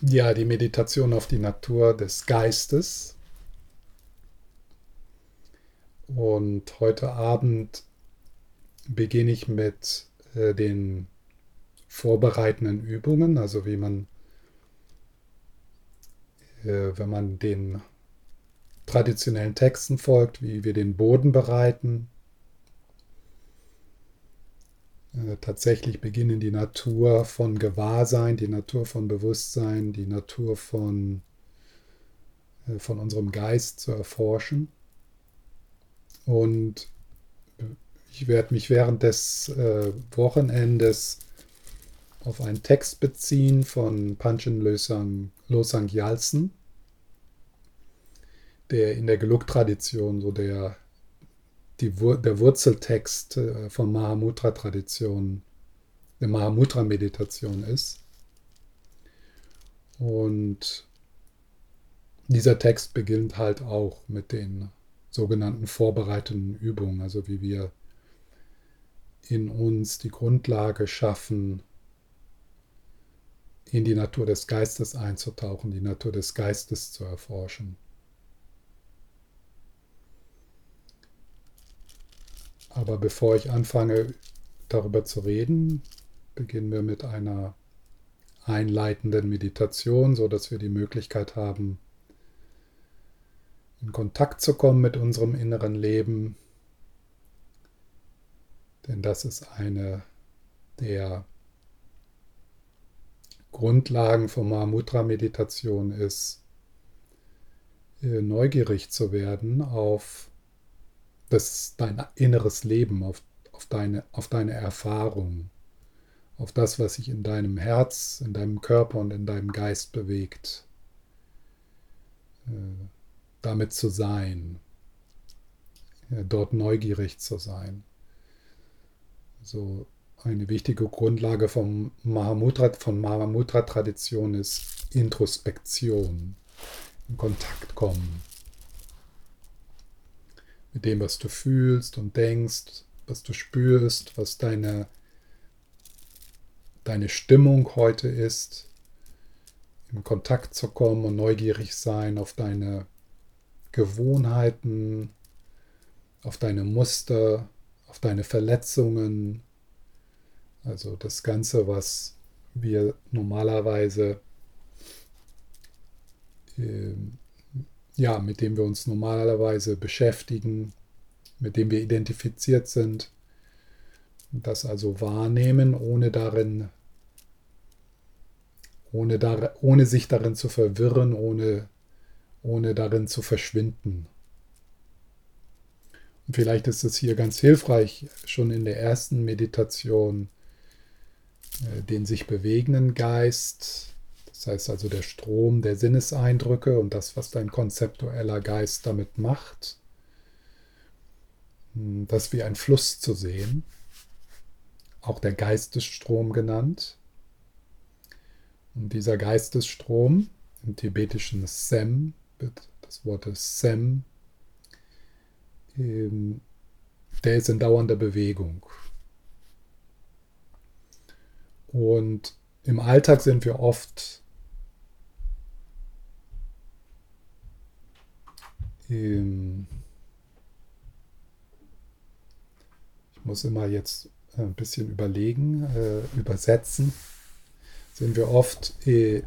ja, die Meditation auf die Natur des Geistes. Und heute Abend beginne ich mit äh, den vorbereitenden Übungen, also wie man, äh, wenn man den traditionellen Texten folgt, wie wir den Boden bereiten. Äh, tatsächlich beginnen die Natur von Gewahrsein, die Natur von Bewusstsein, die Natur von, äh, von unserem Geist zu erforschen. Und ich werde mich während des äh, Wochenendes auf einen Text beziehen von Panchen Losang, Losang Yalsen, der in der Geluk-Tradition so der, die, der Wurzeltext äh, von Mahamudra-Tradition, der Mahamudra-Meditation ist. Und dieser Text beginnt halt auch mit den sogenannten vorbereitenden Übungen, also wie wir in uns die Grundlage schaffen, in die Natur des Geistes einzutauchen, die Natur des Geistes zu erforschen. Aber bevor ich anfange darüber zu reden, beginnen wir mit einer einleitenden Meditation, so dass wir die Möglichkeit haben, in Kontakt zu kommen mit unserem inneren Leben, denn das ist eine der Grundlagen von Mahamudra-Meditation ist, äh, neugierig zu werden auf das, dein inneres Leben, auf, auf, deine, auf deine Erfahrung, auf das, was sich in deinem Herz, in deinem Körper und in deinem Geist bewegt. Äh, damit zu sein, dort neugierig zu sein so eine wichtige Grundlage vom Mahamudra, von Mahamudra-Tradition ist Introspektion, in Kontakt kommen mit dem, was du fühlst und denkst, was du spürst, was deine, deine Stimmung heute ist, in Kontakt zu kommen und neugierig sein auf deine Gewohnheiten, auf deine Muster, auf deine Verletzungen, also das Ganze, was wir normalerweise, äh, ja, mit dem wir uns normalerweise beschäftigen, mit dem wir identifiziert sind, das also wahrnehmen, ohne darin, ohne, dar, ohne sich darin zu verwirren, ohne, ohne darin zu verschwinden. Und vielleicht ist es hier ganz hilfreich, schon in der ersten Meditation äh, den sich bewegenden Geist, das heißt also der Strom der Sinneseindrücke und das, was dein konzeptueller Geist damit macht, hm, das wie ein Fluss zu sehen, auch der Geistesstrom genannt. Und dieser Geistesstrom, im tibetischen Sem, wird das Wort Sem ähm, der ist in dauernder Bewegung. Und im Alltag sind wir oft ähm, ich muss immer jetzt ein bisschen überlegen, äh, übersetzen, sind wir oft, äh,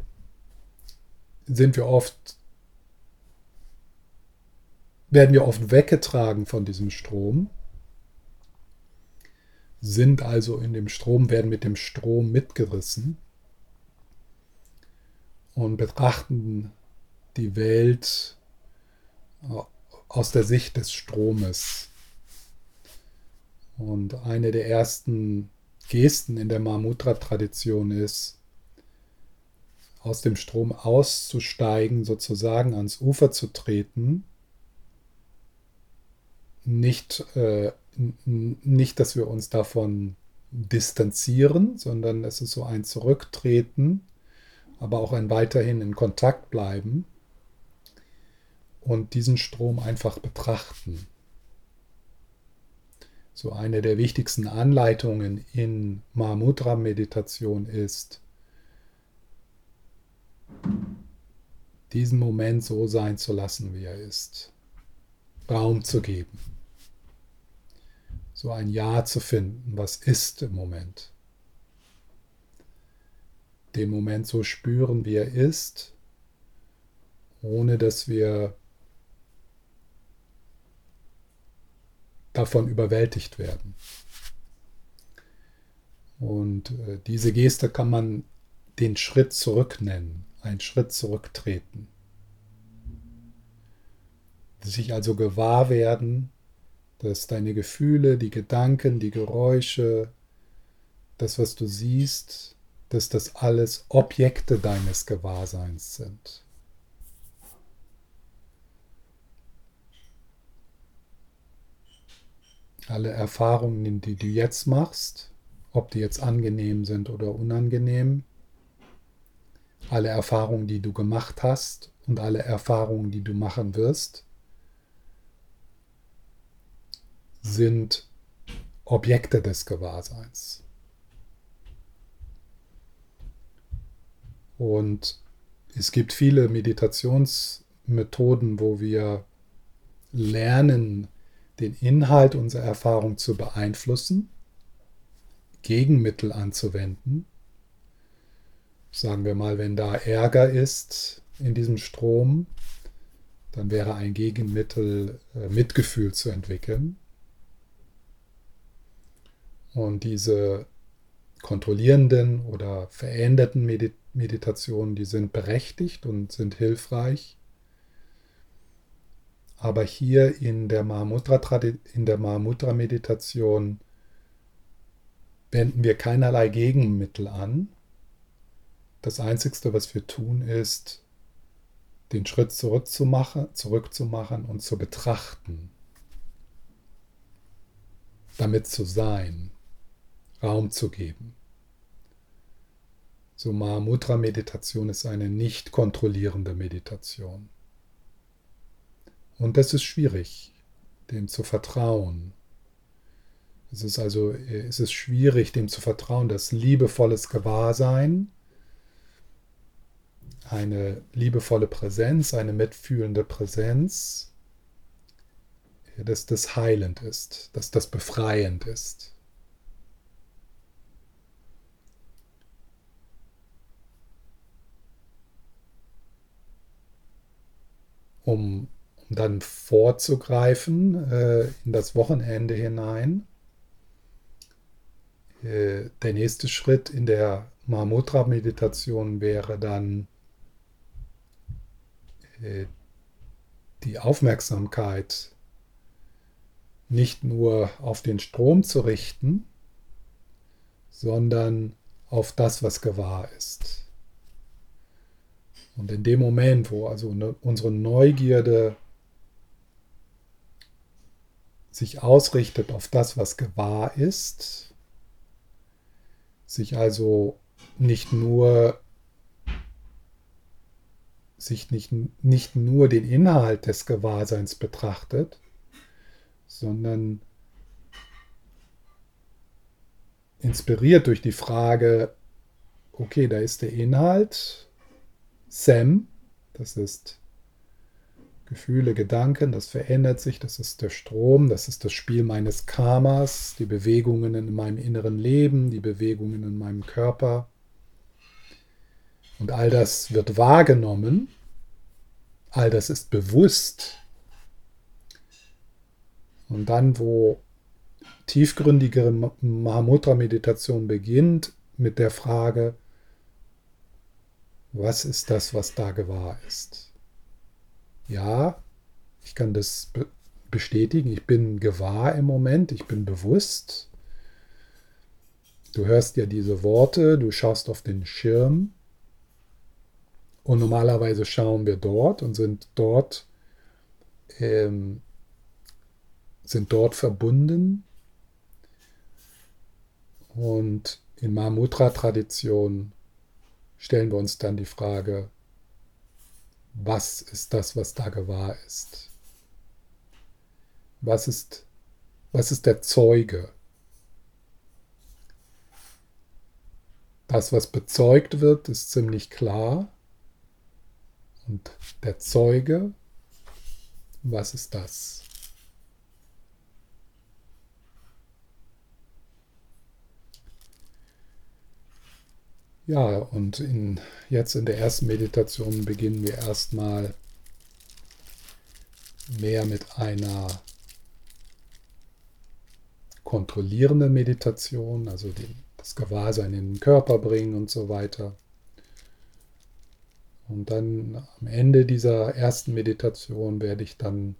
sind wir oft werden wir oft weggetragen von diesem Strom, sind also in dem Strom, werden mit dem Strom mitgerissen und betrachten die Welt aus der Sicht des Stromes. Und eine der ersten Gesten in der Mahamudra-Tradition ist, aus dem Strom auszusteigen, sozusagen ans Ufer zu treten nicht, äh, nicht, dass wir uns davon distanzieren, sondern es ist so ein Zurücktreten, aber auch ein weiterhin in Kontakt bleiben und diesen Strom einfach betrachten. So eine der wichtigsten Anleitungen in Mahamudra-Meditation ist, diesen Moment so sein zu lassen, wie er ist. Raum zu geben. So ein Ja zu finden, was ist im Moment. Den Moment so spüren, wie er ist, ohne dass wir davon überwältigt werden. Und äh, diese Geste kann man den Schritt zurück nennen, einen Schritt zurücktreten. Sich also gewahr werden, dass deine Gefühle, die Gedanken, die Geräusche, das, was du siehst, dass das alles Objekte deines Gewahrseins sind. Alle Erfahrungen, die du jetzt machst, ob die jetzt angenehm sind oder unangenehm, alle Erfahrungen, die du gemacht hast und alle Erfahrungen, die du machen wirst, sind Objekte des Gewahrseins. Und es gibt viele Meditationsmethoden, wo wir lernen, den Inhalt unserer Erfahrung zu beeinflussen, Gegenmittel anzuwenden. Sagen wir mal, wenn da Ärger ist in diesem Strom, dann wäre ein Gegenmittel äh, Mitgefühl zu entwickeln. Und diese kontrollierenden oder veränderten Meditationen, die sind berechtigt und sind hilfreich. Aber hier in der Mahamudra-Meditation wenden wir keinerlei Gegenmittel an. Das Einzige, was wir tun, ist, den Schritt zurückzumachen, zurückzumachen und zu betrachten. Damit zu sein. Raum zu geben. So Mahamudra-Meditation ist eine nicht kontrollierende Meditation. Und das ist schwierig, dem zu vertrauen. Es ist also es ist schwierig, dem zu vertrauen, dass liebevolles Gewahrsein, eine liebevolle Präsenz, eine mitfühlende Präsenz, dass das heilend ist, dass das befreiend ist. um, dann vorzugreifen äh, in das Wochenende hinein. Äh, der nächste Schritt in der Mahamudra-Meditation wäre dann äh, die Aufmerksamkeit nicht nur auf den Strom zu richten, sondern auf das, was gewahr ist. Und in dem Moment, wo also ne, unsere Neugierde sich ausrichtet auf das, was gewahr ist, sich also nicht nur sich nicht, nicht nur den Inhalt des Gewahrseins betrachtet, sondern inspiriert durch die Frage, okay, da ist der Inhalt, Sam, das ist Gefühle, Gedanken, das verändert sich, das ist der Strom, das ist das Spiel meines Karmas, die Bewegungen in meinem inneren Leben, die Bewegungen in meinem Körper. Und all das wird wahrgenommen, all das ist bewusst. Und dann, wo tiefgründigere Mahamudra-Meditation beginnt, mit der Frage, was ist das, was da gewahr ist? Ja, ich kann das bestätigen. Ich bin gewahr im Moment, ich bin bewusst. Du hörst ja diese Worte, du schaust auf den Schirm. Und normalerweise schauen wir dort und sind dort, ähm, sind dort verbunden. Und in Mahamudra-Tradition stellen wir uns dann die Frage, was ist das, was da gewahr ist? Was ist, was ist der Zeuge? Das, was bezeugt wird, ist ziemlich klar. Und der Zeuge, was ist das? Ja, und in, jetzt in der ersten Meditation beginnen wir erstmal mehr mit einer kontrollierenden Meditation, also den, das Gewahrsein in den Körper bringen und so weiter. Und dann am Ende dieser ersten Meditation werde ich dann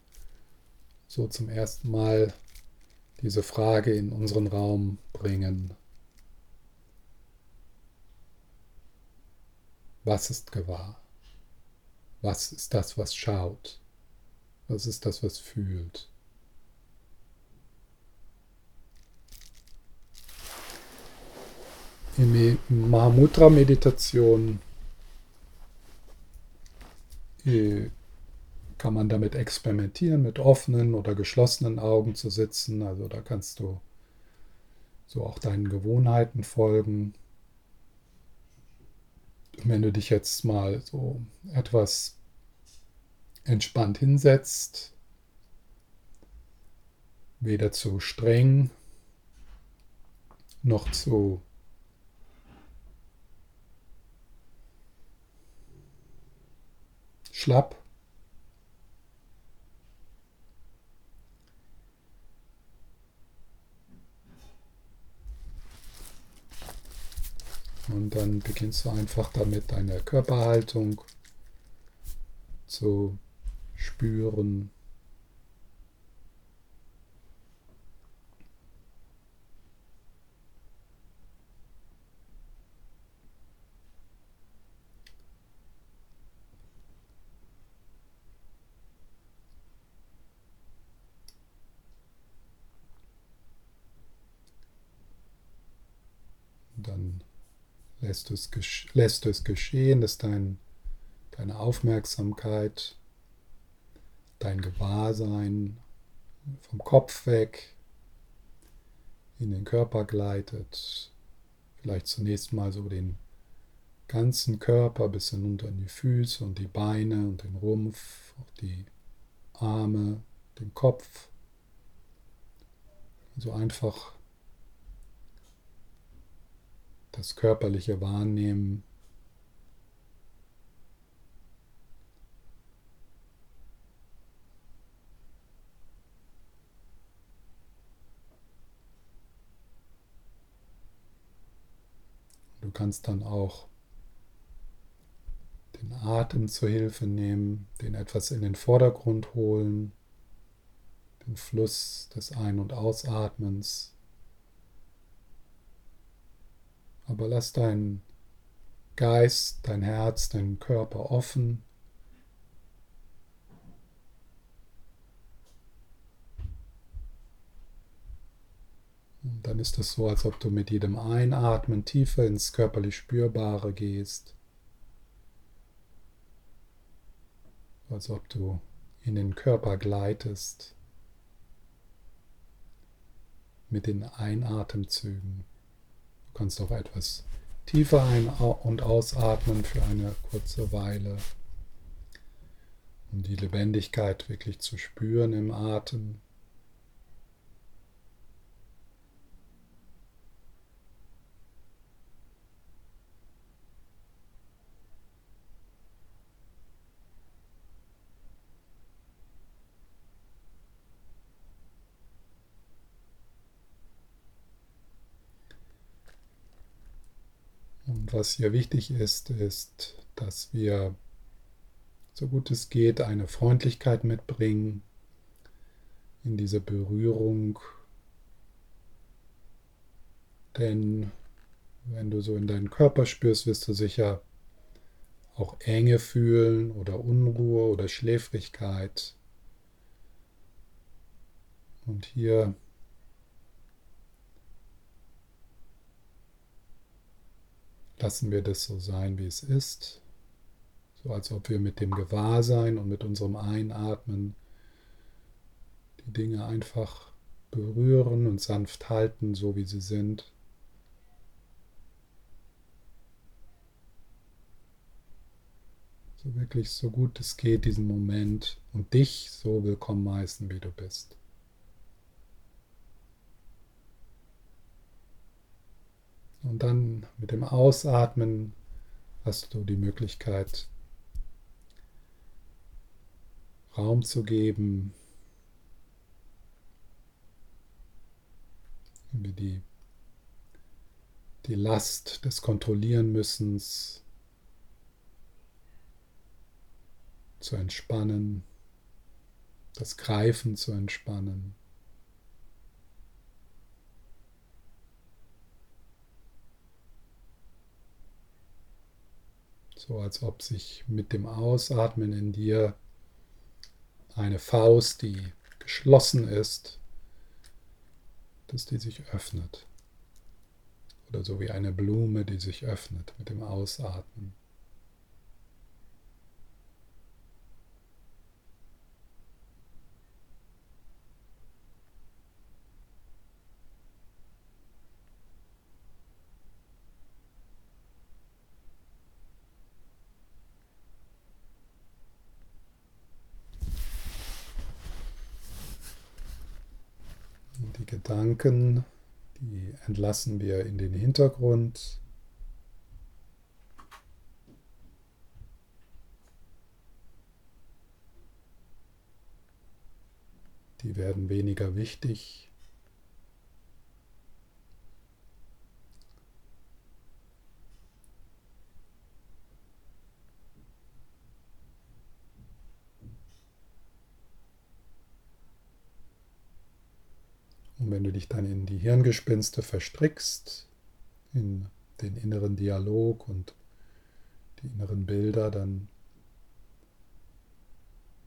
so zum ersten Mal diese Frage in unseren Raum bringen. Was ist gewahr? Was ist das, was schaut? Was ist das, was fühlt? In Mahamudra-Meditation kann man damit experimentieren, mit offenen oder geschlossenen Augen zu sitzen. Also da kannst du so auch deinen Gewohnheiten folgen wenn du dich jetzt mal so etwas entspannt hinsetzt, weder zu streng noch zu schlapp, Und dann beginnst du einfach damit deine Körperhaltung zu spüren. dann lässt du es, lässt du es geschehen, dass dein, deine Aufmerksamkeit, dein Gewahrsein vom Kopf weg in den Körper gleitet. Vielleicht zunächst mal so den ganzen Körper bis hinunter in die Füße und die Beine und den Rumpf, auch die Arme, den Kopf. So einfach das körperliche Wahrnehmen. Du kannst dann auch den Atem zur Hilfe nehmen, den etwas in den Vordergrund holen, den Fluss des Ein- und Ausatmens. Aber lass deinen Geist, dein Herz, deinen Körper offen. Und dann ist es so, als ob du mit jedem Einatmen tiefer ins körperlich Spürbare gehst. Als ob du in den Körper gleitest mit den Einatemzügen. Du kannst auch etwas tiefer ein- und ausatmen für eine kurze Weile, um die Lebendigkeit wirklich zu spüren im Atem. Was hier wichtig ist, ist, dass wir so gut es geht eine Freundlichkeit mitbringen in diese Berührung. Denn wenn du so in deinen Körper spürst, wirst du sicher auch Enge fühlen oder Unruhe oder Schläfrigkeit. Und hier lassen wir das so sein, wie es ist. So als ob wir mit dem Gewahrsein und mit unserem Einatmen die Dinge einfach berühren und sanft halten, so wie sie sind. so wirklich so gut es geht diesen Moment und dich so willkommen heißen, wie du bist. Und dann mit dem Ausatmen hast du die Möglichkeit, Raum zu geben, wie die, die Last des Kontrollieren müssens zu entspannen, das Greifen zu entspannen. So als ob sich mit dem Ausatmen in dir eine Faust, die geschlossen ist, dass die sich öffnet. Oder so wie eine Blume, die sich öffnet mit dem Ausatmen. Gedanken, die entlassen wir in den Hintergrund. Die werden weniger wichtig. Und wenn dich dann in die Hirngespinste verstrickst, in den inneren Dialog und die inneren Bilder, dann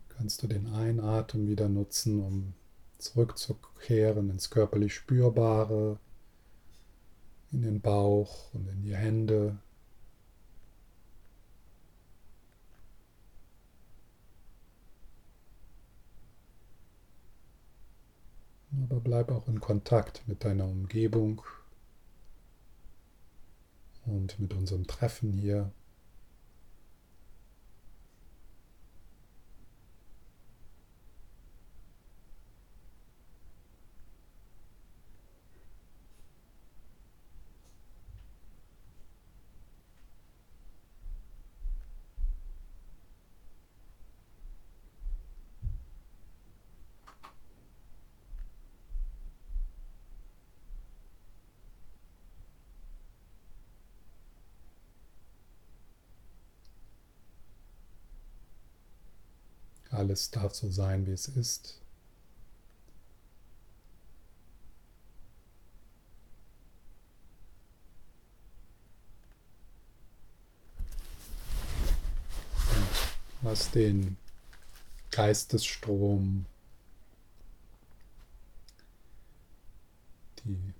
kannst du den Einatmen wieder nutzen, um zurückzukehren ins körperlich Spürbare, in den Bauch und in die Hände, Aber bleib auch in Kontakt mit deiner Umgebung und mit unserem Treffen hier. Alles darf so sein, wie es ist. lass den Geistesstrom, die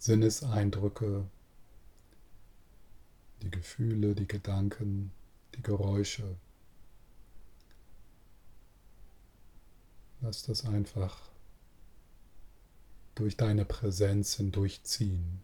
Sinneseindrücke, die Gefühle, die Gedanken, die Geräusche Lass das einfach durch deine Präsenz hindurchziehen.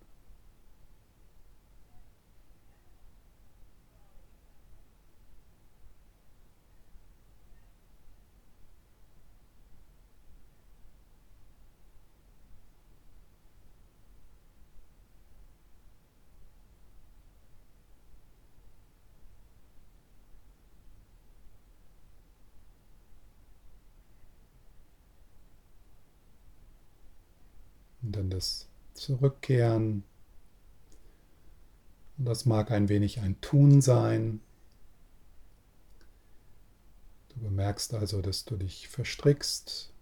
Das Zurückkehren. Und das mag ein wenig ein Tun sein. Du bemerkst also, dass du dich verstrickst,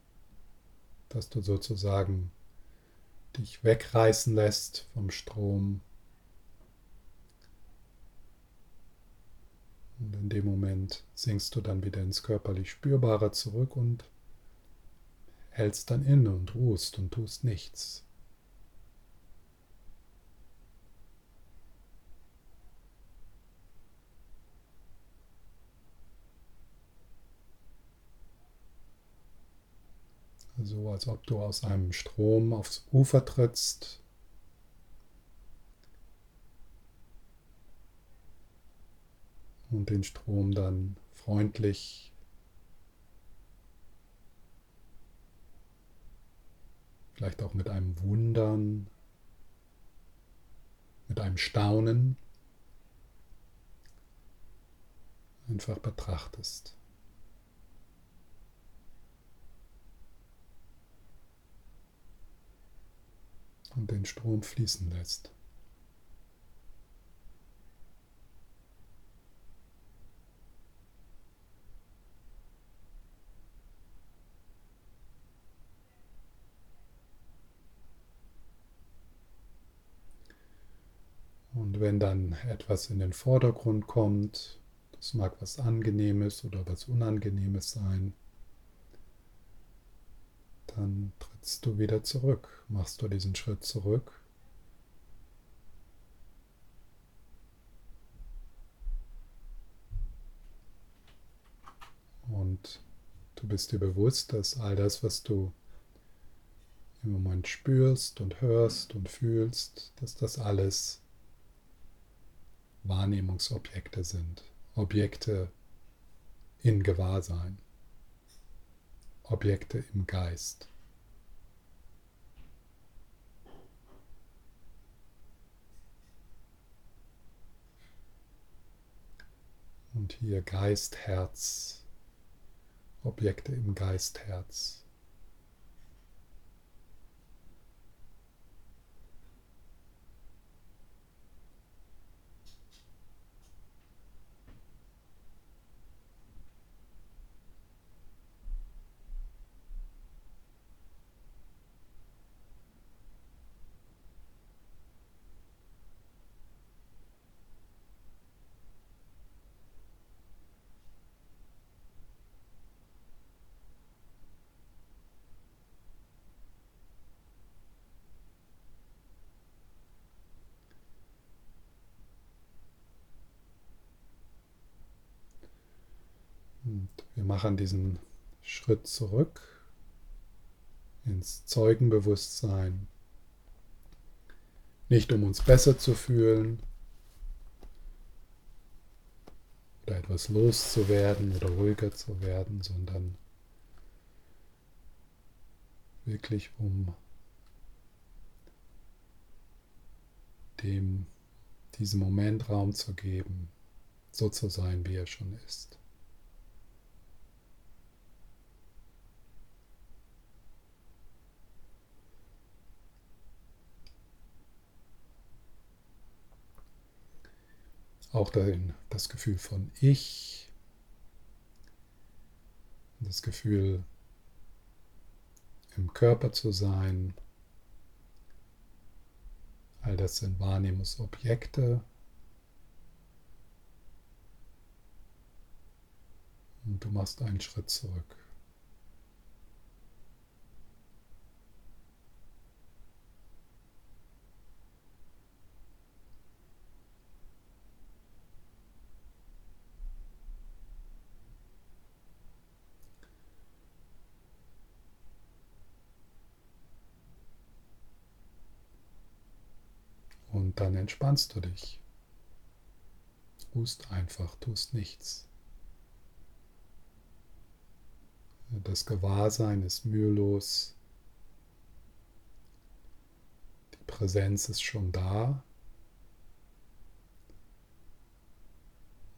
dass du sozusagen dich wegreißen lässt vom Strom. Und in dem Moment sinkst du dann wieder ins körperlich Spürbare zurück und hältst dann inne und ruhst und tust nichts. So als ob du aus einem Strom aufs Ufer trittst. und den Strom dann freundlich vielleicht auch mit einem Wundern, mit einem Staunen einfach betrachtest. Und den Strom fließen lässt. Und wenn dann etwas in den Vordergrund kommt, das mag was Angenehmes oder was Unangenehmes sein, dann trittst du wieder zurück, machst du diesen Schritt zurück. Und du bist dir bewusst, dass all das, was du im Moment spürst und hörst und fühlst, dass das alles Wahrnehmungsobjekte sind, Objekte in Gewahrsein, Objekte im Geist. Und hier Geist, Herz, Objekte im Geist, Herz. Und wir machen diesen Schritt zurück ins Zeugenbewusstsein. Nicht um uns besser zu fühlen oder etwas loszuwerden oder ruhiger zu werden, sondern wirklich um dem diesem Moment Raum zu geben, so zu sein, wie er schon ist. Auch darin das Gefühl von Ich, das Gefühl im Körper zu sein. All das sind Wahrnehmungsobjekte. Und du machst einen Schritt zurück. Dann entspannst du dich. Ruhst einfach, tust nichts. Das Gewahrsein ist mühelos. Die Präsenz ist schon da.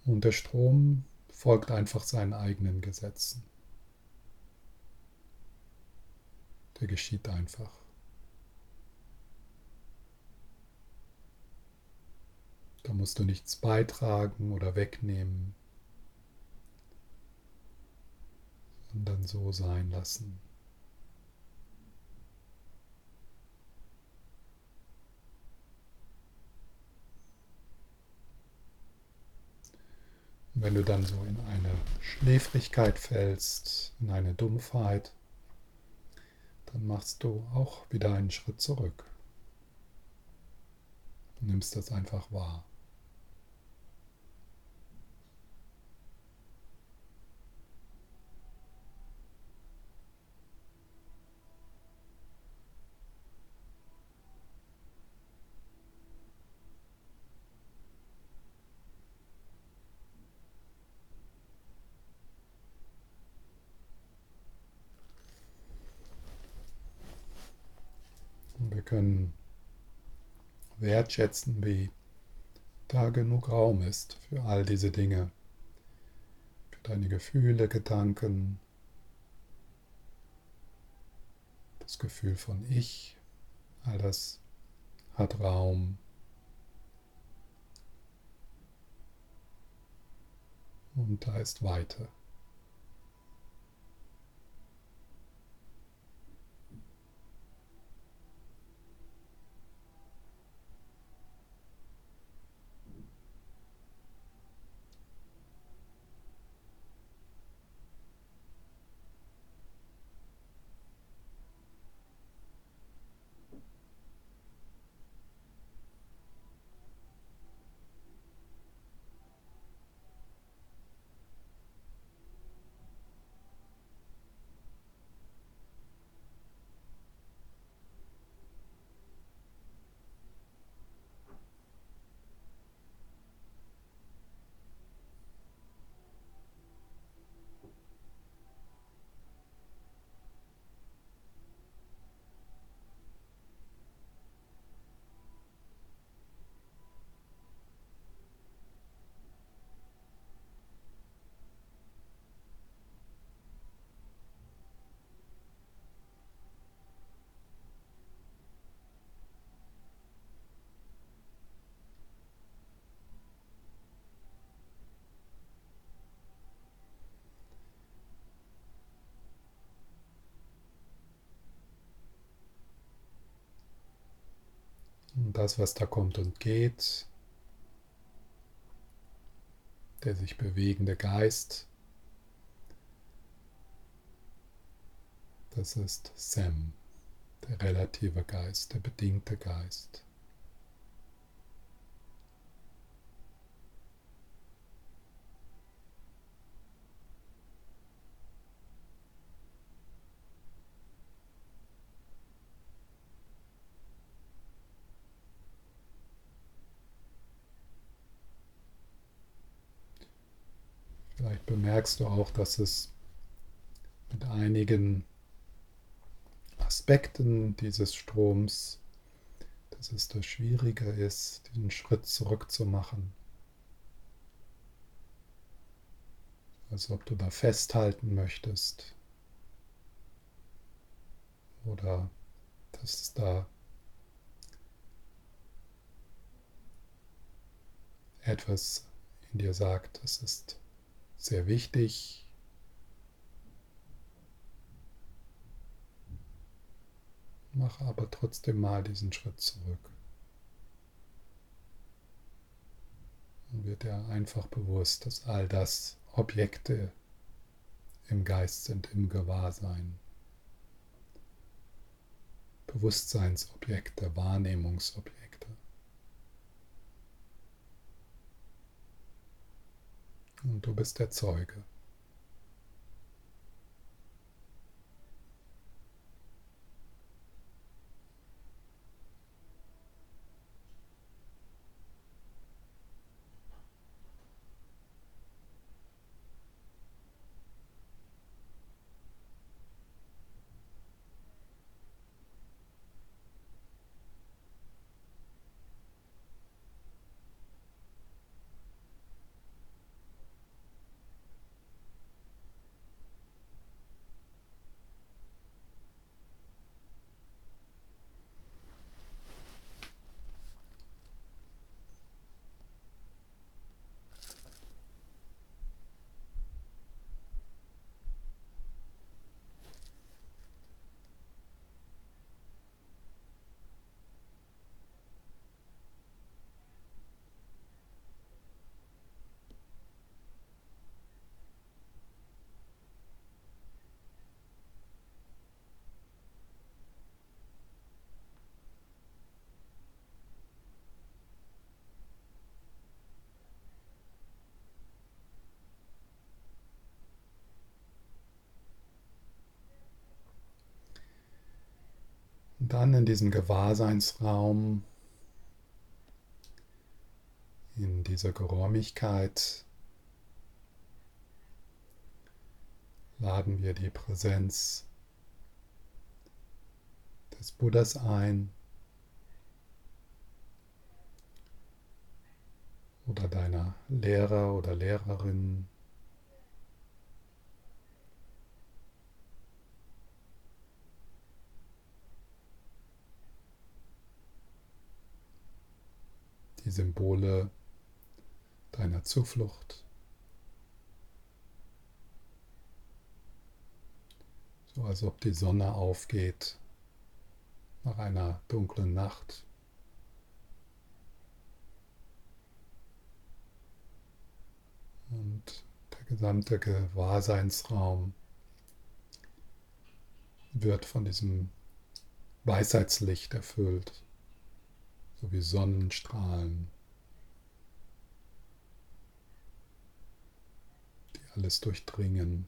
Und der Strom folgt einfach seinen eigenen Gesetzen. Der geschieht einfach. Da musst du nichts beitragen oder wegnehmen, sondern so sein lassen. Und wenn du dann so in eine Schläfrigkeit fällst, in eine Dumpfheit, dann machst du auch wieder einen Schritt zurück. Du nimmst das einfach wahr. Können wertschätzen, wie da genug Raum ist für all diese Dinge, für deine Gefühle, Gedanken, das Gefühl von Ich, all das hat Raum. Und da ist Weite. Und das, was da kommt und geht, der sich bewegende Geist, das ist Sam, der relative Geist, der bedingte Geist. Bemerkst du auch, dass es mit einigen Aspekten dieses Stroms, dass es da schwieriger ist, diesen Schritt zurückzumachen. Als ob du da festhalten möchtest. Oder dass es da etwas in dir sagt, das ist sehr wichtig. Mache aber trotzdem mal diesen Schritt zurück. Und wird dir einfach bewusst, dass all das Objekte im Geist sind, im Gewahrsein. Bewusstseinsobjekte, Wahrnehmungsobjekte. Und du bist der Zeuge. dann in diesem Gewahrseinsraum, in dieser Geräumigkeit. Laden wir die Präsenz des Buddhas ein oder deiner Lehrer oder Lehrerin. Die Symbole deiner Zuflucht. So als ob die Sonne aufgeht nach einer dunklen Nacht. Und der gesamte Gewahrseinsraum wird von diesem Weisheitslicht erfüllt, so wie Sonnenstrahlen, die alles durchdringen.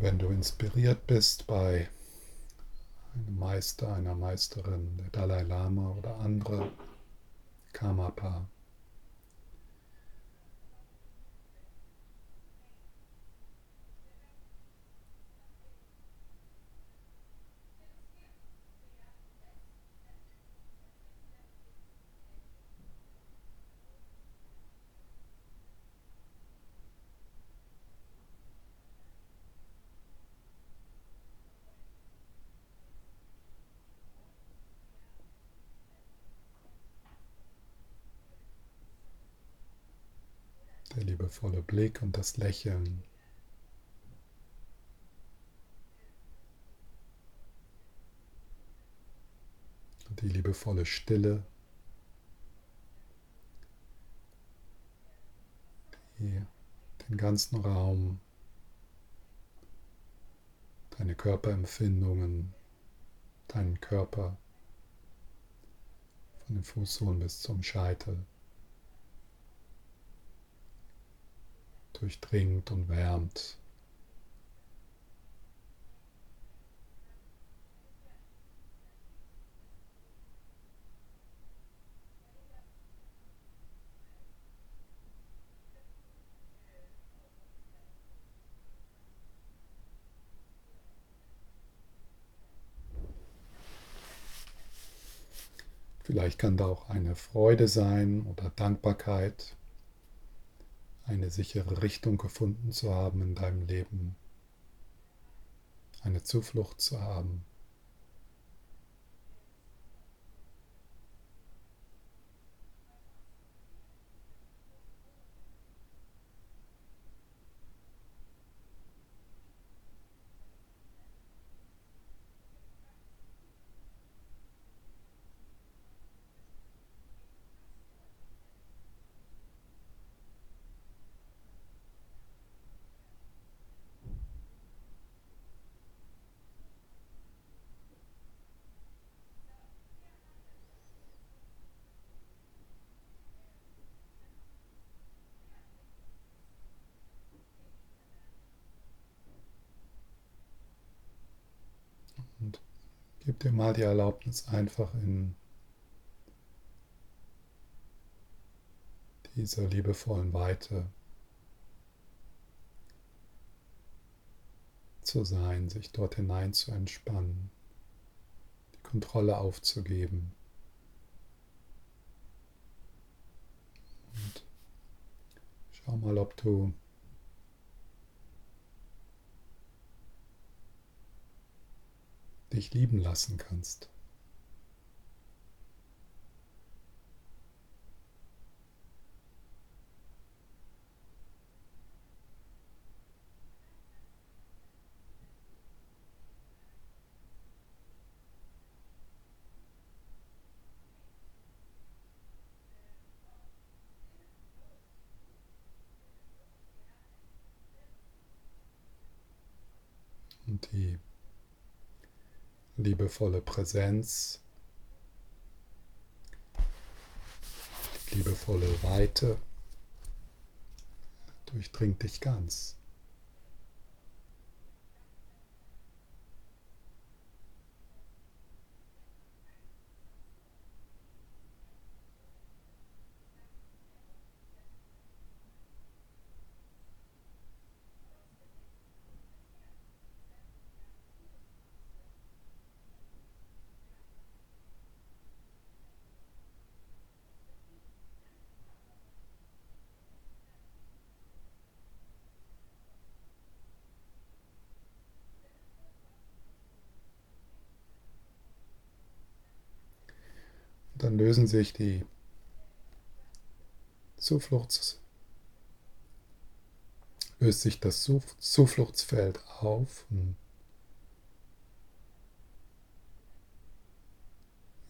wenn du inspiriert bist bei einem Meister, einer Meisterin, der Dalai Lama oder andere Karmapa, liebevolle Blick und das Lächeln. Die liebevolle Stille, die den ganzen Raum, deine Körperempfindungen, deinen Körper. Von den Fußsohlen bis zum Scheitel durchdringt und wärmt. Vielleicht kann da auch eine Freude sein oder Dankbarkeit eine sichere Richtung gefunden zu haben in deinem Leben, eine Zuflucht zu haben. Gib dir mal die Erlaubnis, einfach in dieser liebevollen Weite zu sein, sich dort hinein zu entspannen, die Kontrolle aufzugeben. Und schau mal, ob du dich lieben lassen kannst. Und die liebevolle Präsenz, liebevolle Weite durchdringt dich ganz. Dann lösen sich die Zufluchts, löst sich das Zufluchtsfeld auf in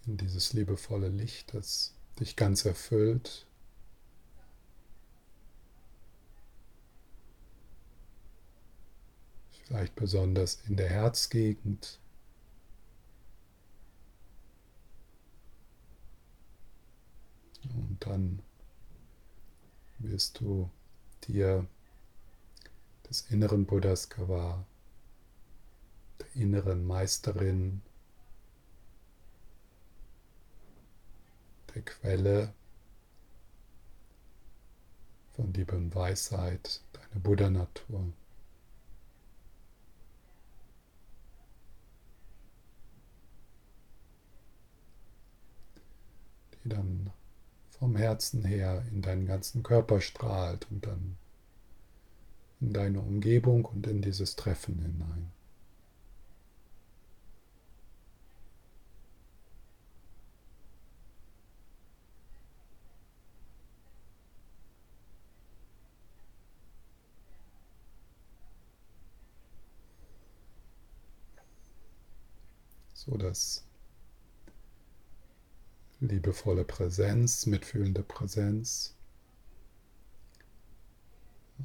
dieses liebevolle Licht, das dich ganz erfüllt. Vielleicht besonders in der Herzgegend. Und dann wirst du dir des inneren Buddhas gewahr, der inneren Meisterin, der Quelle von Liebe und Weisheit, deine Buddha-Natur. die dann vom Herzen her in deinen ganzen Körper strahlt und dann in deine Umgebung und in dieses Treffen hinein. so dass liebevolle Präsenz, mitfühlende Präsenz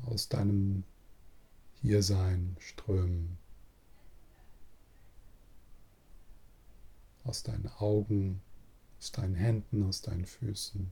aus deinem Hiersein strömen, aus deinen Augen, aus deinen Händen, aus deinen Füßen.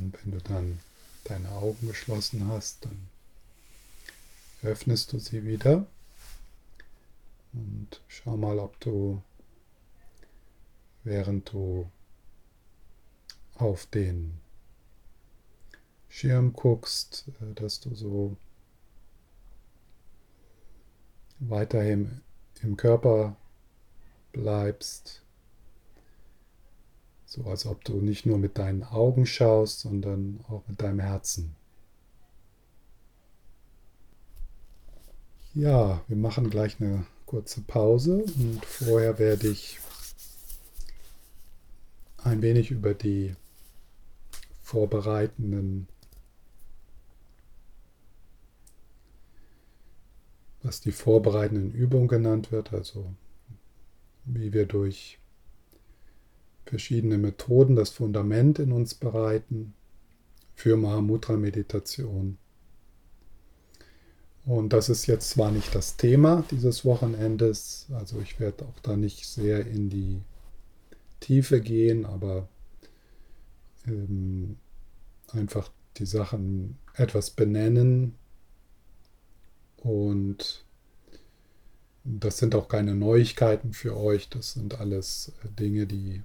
Und wenn du dann deine Augen geschlossen hast, dann öffnest du sie wieder. Und schau mal, ob du, während du auf den Schirm guckst, äh, dass du so weiterhin im Körper bleibst so als ob du nicht nur mit deinen Augen schaust, sondern auch mit deinem Herzen. Ja, wir machen gleich eine kurze Pause und vorher werde ich ein wenig über die vorbereitenden, was die vorbereitenden Übungen genannt wird, also wie wir durch verschiedene Methoden das Fundament in uns bereiten für Mahamudra-Meditation. Und das ist jetzt zwar nicht das Thema dieses Wochenendes, also ich werde auch da nicht sehr in die Tiefe gehen, aber ähm, einfach die Sachen etwas benennen und das sind auch keine Neuigkeiten für euch, das sind alles Dinge, die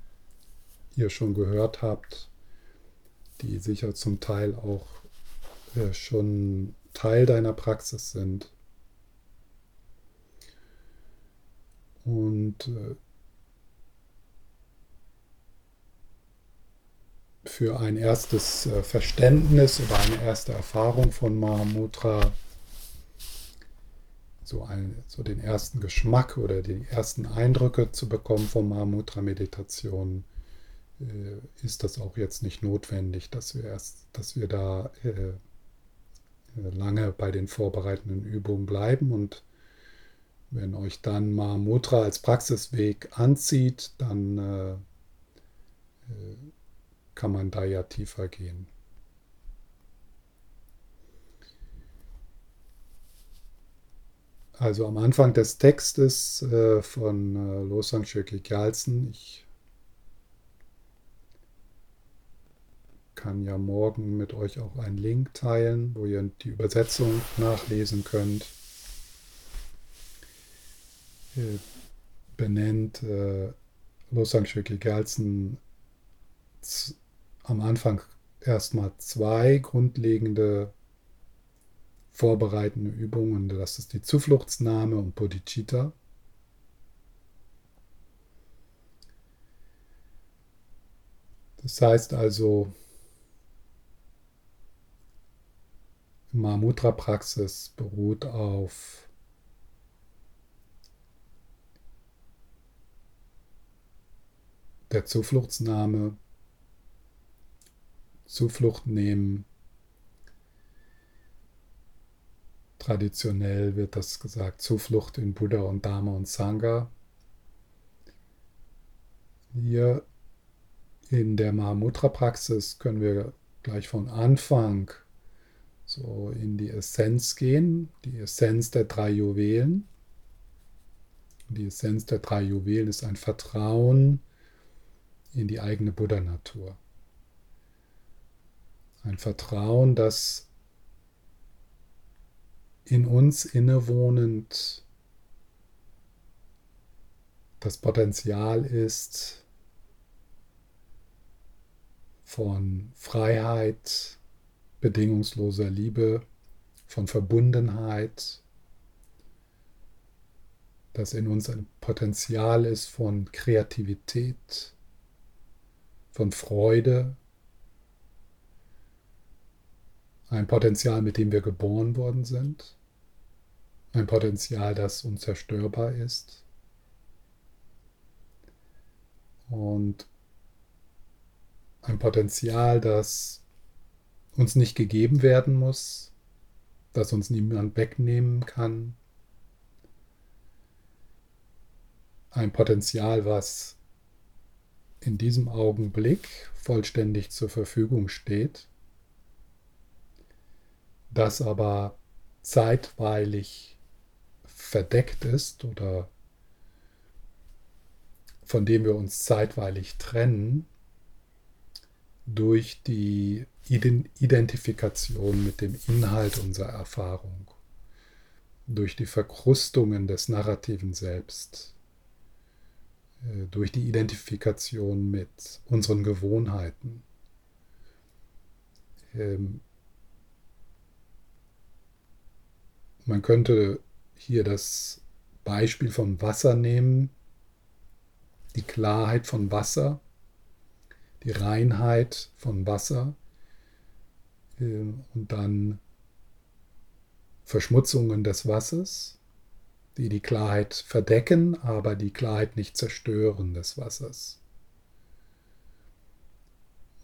ihr schon gehört habt, die sicher zum Teil auch äh, schon Teil deiner Praxis sind. Und äh, für ein erstes äh, Verständnis oder eine erste Erfahrung von Mahamudra, so, ein, so den ersten Geschmack oder die ersten Eindrücke zu bekommen von Mahamudra-Meditation, ist das auch jetzt nicht notwendig, dass wir erst, dass wir da äh, äh, lange bei den vorbereitenden Übungen bleiben und wenn euch dann Mahamudra als Praxisweg anzieht, dann äh, äh, kann man da ja tiefer gehen. Also am Anfang des Textes äh, von äh, Losang Schöki Gyaltsen, ich kann ja morgen mit euch auch einen Link teilen, wo ihr die Übersetzung nachlesen könnt. Ihr benennt äh, Losang Gerlsen am Anfang erstmal zwei grundlegende vorbereitende Übungen. Das ist die Zufluchtsnahme und Bodhicitta. Das heißt also, Mahamudra-Praxis beruht auf der Zufluchtsnahme, Zuflucht nehmen. Traditionell wird das gesagt, Zuflucht in Buddha und Dharma und Sangha. Hier in der Mahamudra-Praxis können wir gleich von Anfang so in die Essenz gehen, die Essenz der drei Juwelen. Die Essenz der drei Juwelen ist ein Vertrauen in die eigene Buddha-Natur. Ein Vertrauen, das in uns innewohnend das Potenzial ist von Freiheit, bedingungsloser Liebe, von Verbundenheit, dass in uns ein Potenzial ist von Kreativität, von Freude, ein Potenzial, mit dem wir geboren worden sind, ein Potenzial, das unzerstörbar ist. Und ein Potenzial, das uns nicht gegeben werden muss, das uns niemand wegnehmen kann. Ein Potenzial, was in diesem Augenblick vollständig zur Verfügung steht, das aber zeitweilig verdeckt ist oder von dem wir uns zeitweilig trennen durch die Identifikation mit dem Inhalt unserer Erfahrung, durch die Verkrustungen des narrativen Selbst, äh, durch die Identifikation mit unseren Gewohnheiten. Ähm, man könnte hier das Beispiel von Wasser nehmen, die Klarheit von Wasser, die Reinheit von Wasser und dann Verschmutzungen des Wassers, die die Klarheit verdecken, aber die Klarheit nicht zerstören des Wassers.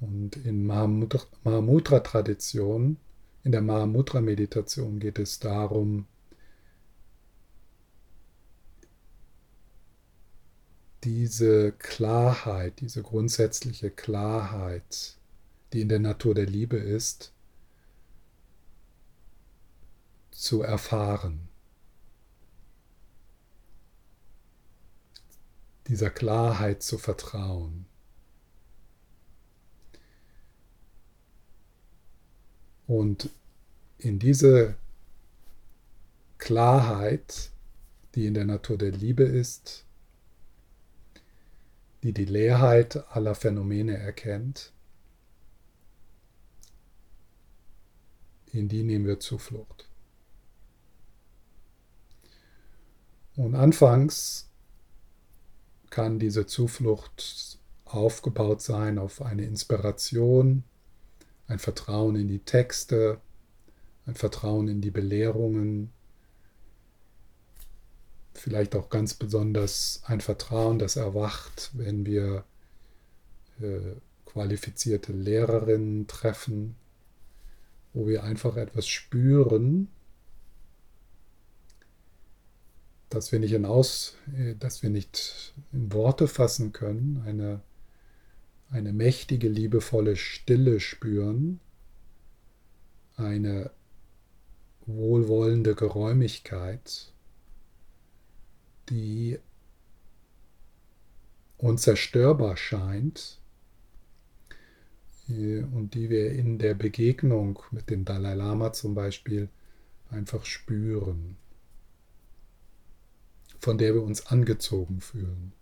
Und in Mahamudra-Tradition, in der Mahamudra-Meditation geht es darum, diese Klarheit, diese grundsätzliche Klarheit, die in der Natur der Liebe ist, zu erfahren. Dieser Klarheit zu vertrauen. Und in diese Klarheit, die in der Natur der Liebe ist, die die Leerheit aller Phänomene erkennt, in die nehmen wir Zuflucht. Und anfangs kann diese Zuflucht aufgebaut sein auf eine Inspiration, ein Vertrauen in die Texte, ein Vertrauen in die Belehrungen, vielleicht auch ganz besonders ein Vertrauen, das erwacht, wenn wir äh, qualifizierte Lehrerinnen treffen, wo wir einfach etwas spüren, dass wir nicht in Aus, äh, dass wir nicht in Worte fassen können, eine, eine mächtige, liebevolle Stille spüren, eine wohlwollende Geräumigkeit, die unzerstörbar scheint äh, und die wir in der Begegnung mit dem Dalai Lama zum Beispiel einfach spüren von der wir uns angezogen fühlen.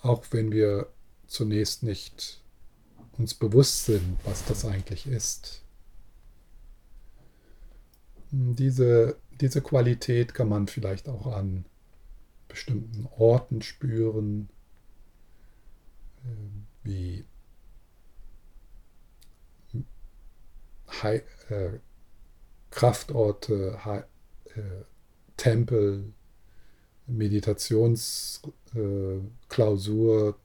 Auch wenn wir zunächst nicht uns bewusst sind, was das eigentlich ist. Diese, diese Qualität kann man vielleicht auch an bestimmten Orten spüren, ähm, wie äh, Kraftorte, äh, Tempel, Meditationsklausur,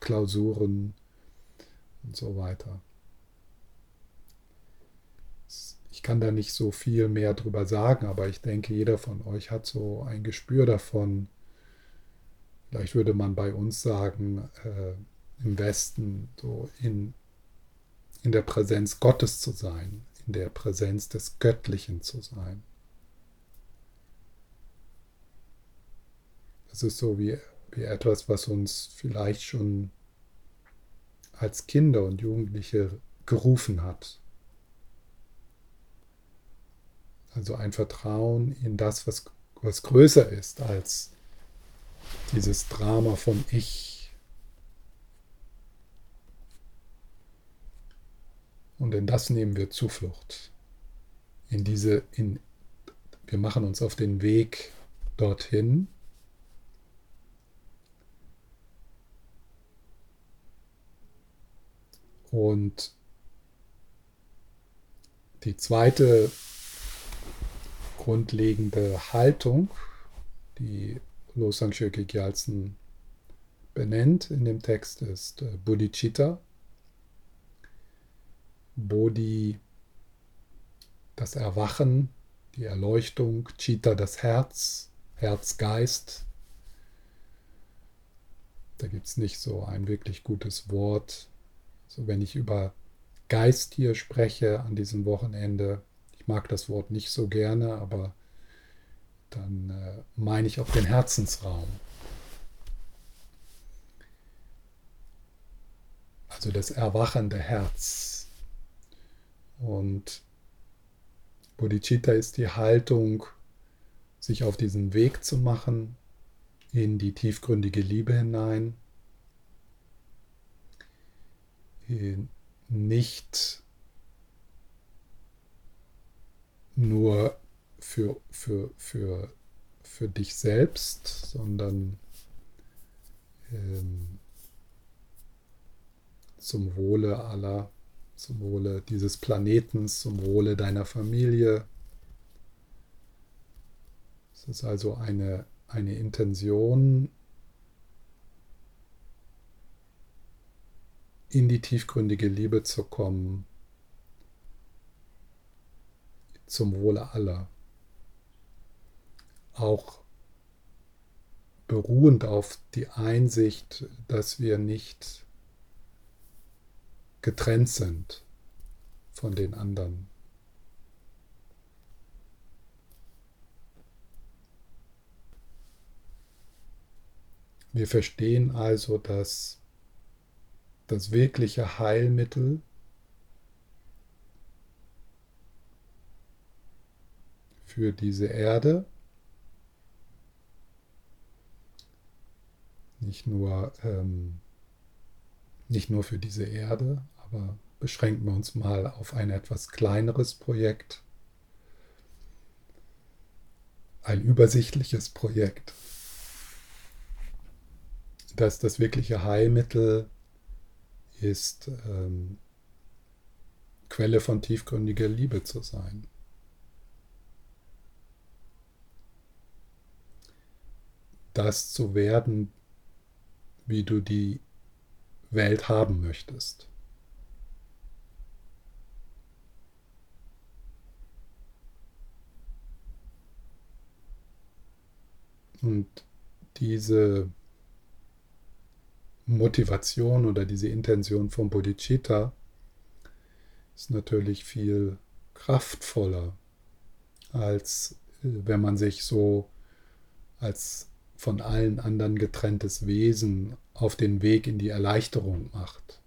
Klausuren und so weiter. Ich kann da nicht so viel mehr drüber sagen, aber ich denke, jeder von euch hat so ein Gespür davon. Vielleicht würde man bei uns sagen, äh, im Westen so in, in der Präsenz Gottes zu sein, in der Präsenz des Göttlichen zu sein. Das ist so wie, wie etwas, was uns vielleicht schon als Kinder und Jugendliche gerufen hat. Also ein Vertrauen in das, was, was größer ist als dieses Drama von Ich. Und in das nehmen wir Zuflucht. In diese, in, wir machen uns auf den Weg dorthin. Und die zweite grundlegende Haltung, die Losang Gyaltsen benennt in dem Text, ist äh, Bodhicitta. Bodhi, das Erwachen, die Erleuchtung, Chitta, das Herz, Herzgeist. Da gibt es nicht so ein wirklich gutes Wort. So, wenn ich über Geist hier spreche an diesem Wochenende, ich mag das Wort nicht so gerne, aber dann äh, meine ich auch den Herzensraum. Also das erwachende Herz. Und Bodhicitta ist die Haltung, sich auf diesen Weg zu machen in die tiefgründige Liebe hinein, nicht nur für, für, für, für dich selbst, sondern ähm, zum Wohle aller, zum Wohle dieses Planetens, zum Wohle deiner Familie. Es ist also eine, eine Intention, in die tiefgründige Liebe zu kommen, zum Wohle aller. Auch beruhend auf die Einsicht, dass wir nicht getrennt sind von den anderen. Wir verstehen also, dass das wirkliche Heilmittel für diese Erde. Nicht nur, ähm, nicht nur für diese Erde, aber beschränken wir uns mal auf ein etwas kleineres Projekt, ein übersichtliches Projekt, dass das wirkliche Heilmittel ist, ähm, Quelle von tiefgründiger Liebe zu sein. das zu werden, wie du die Welt haben möchtest. Und diese Motivation oder diese Intention von Bodhicitta ist natürlich viel kraftvoller, als äh, wenn man sich so als von allen anderen getrenntes Wesen auf den Weg in die Erleichterung macht.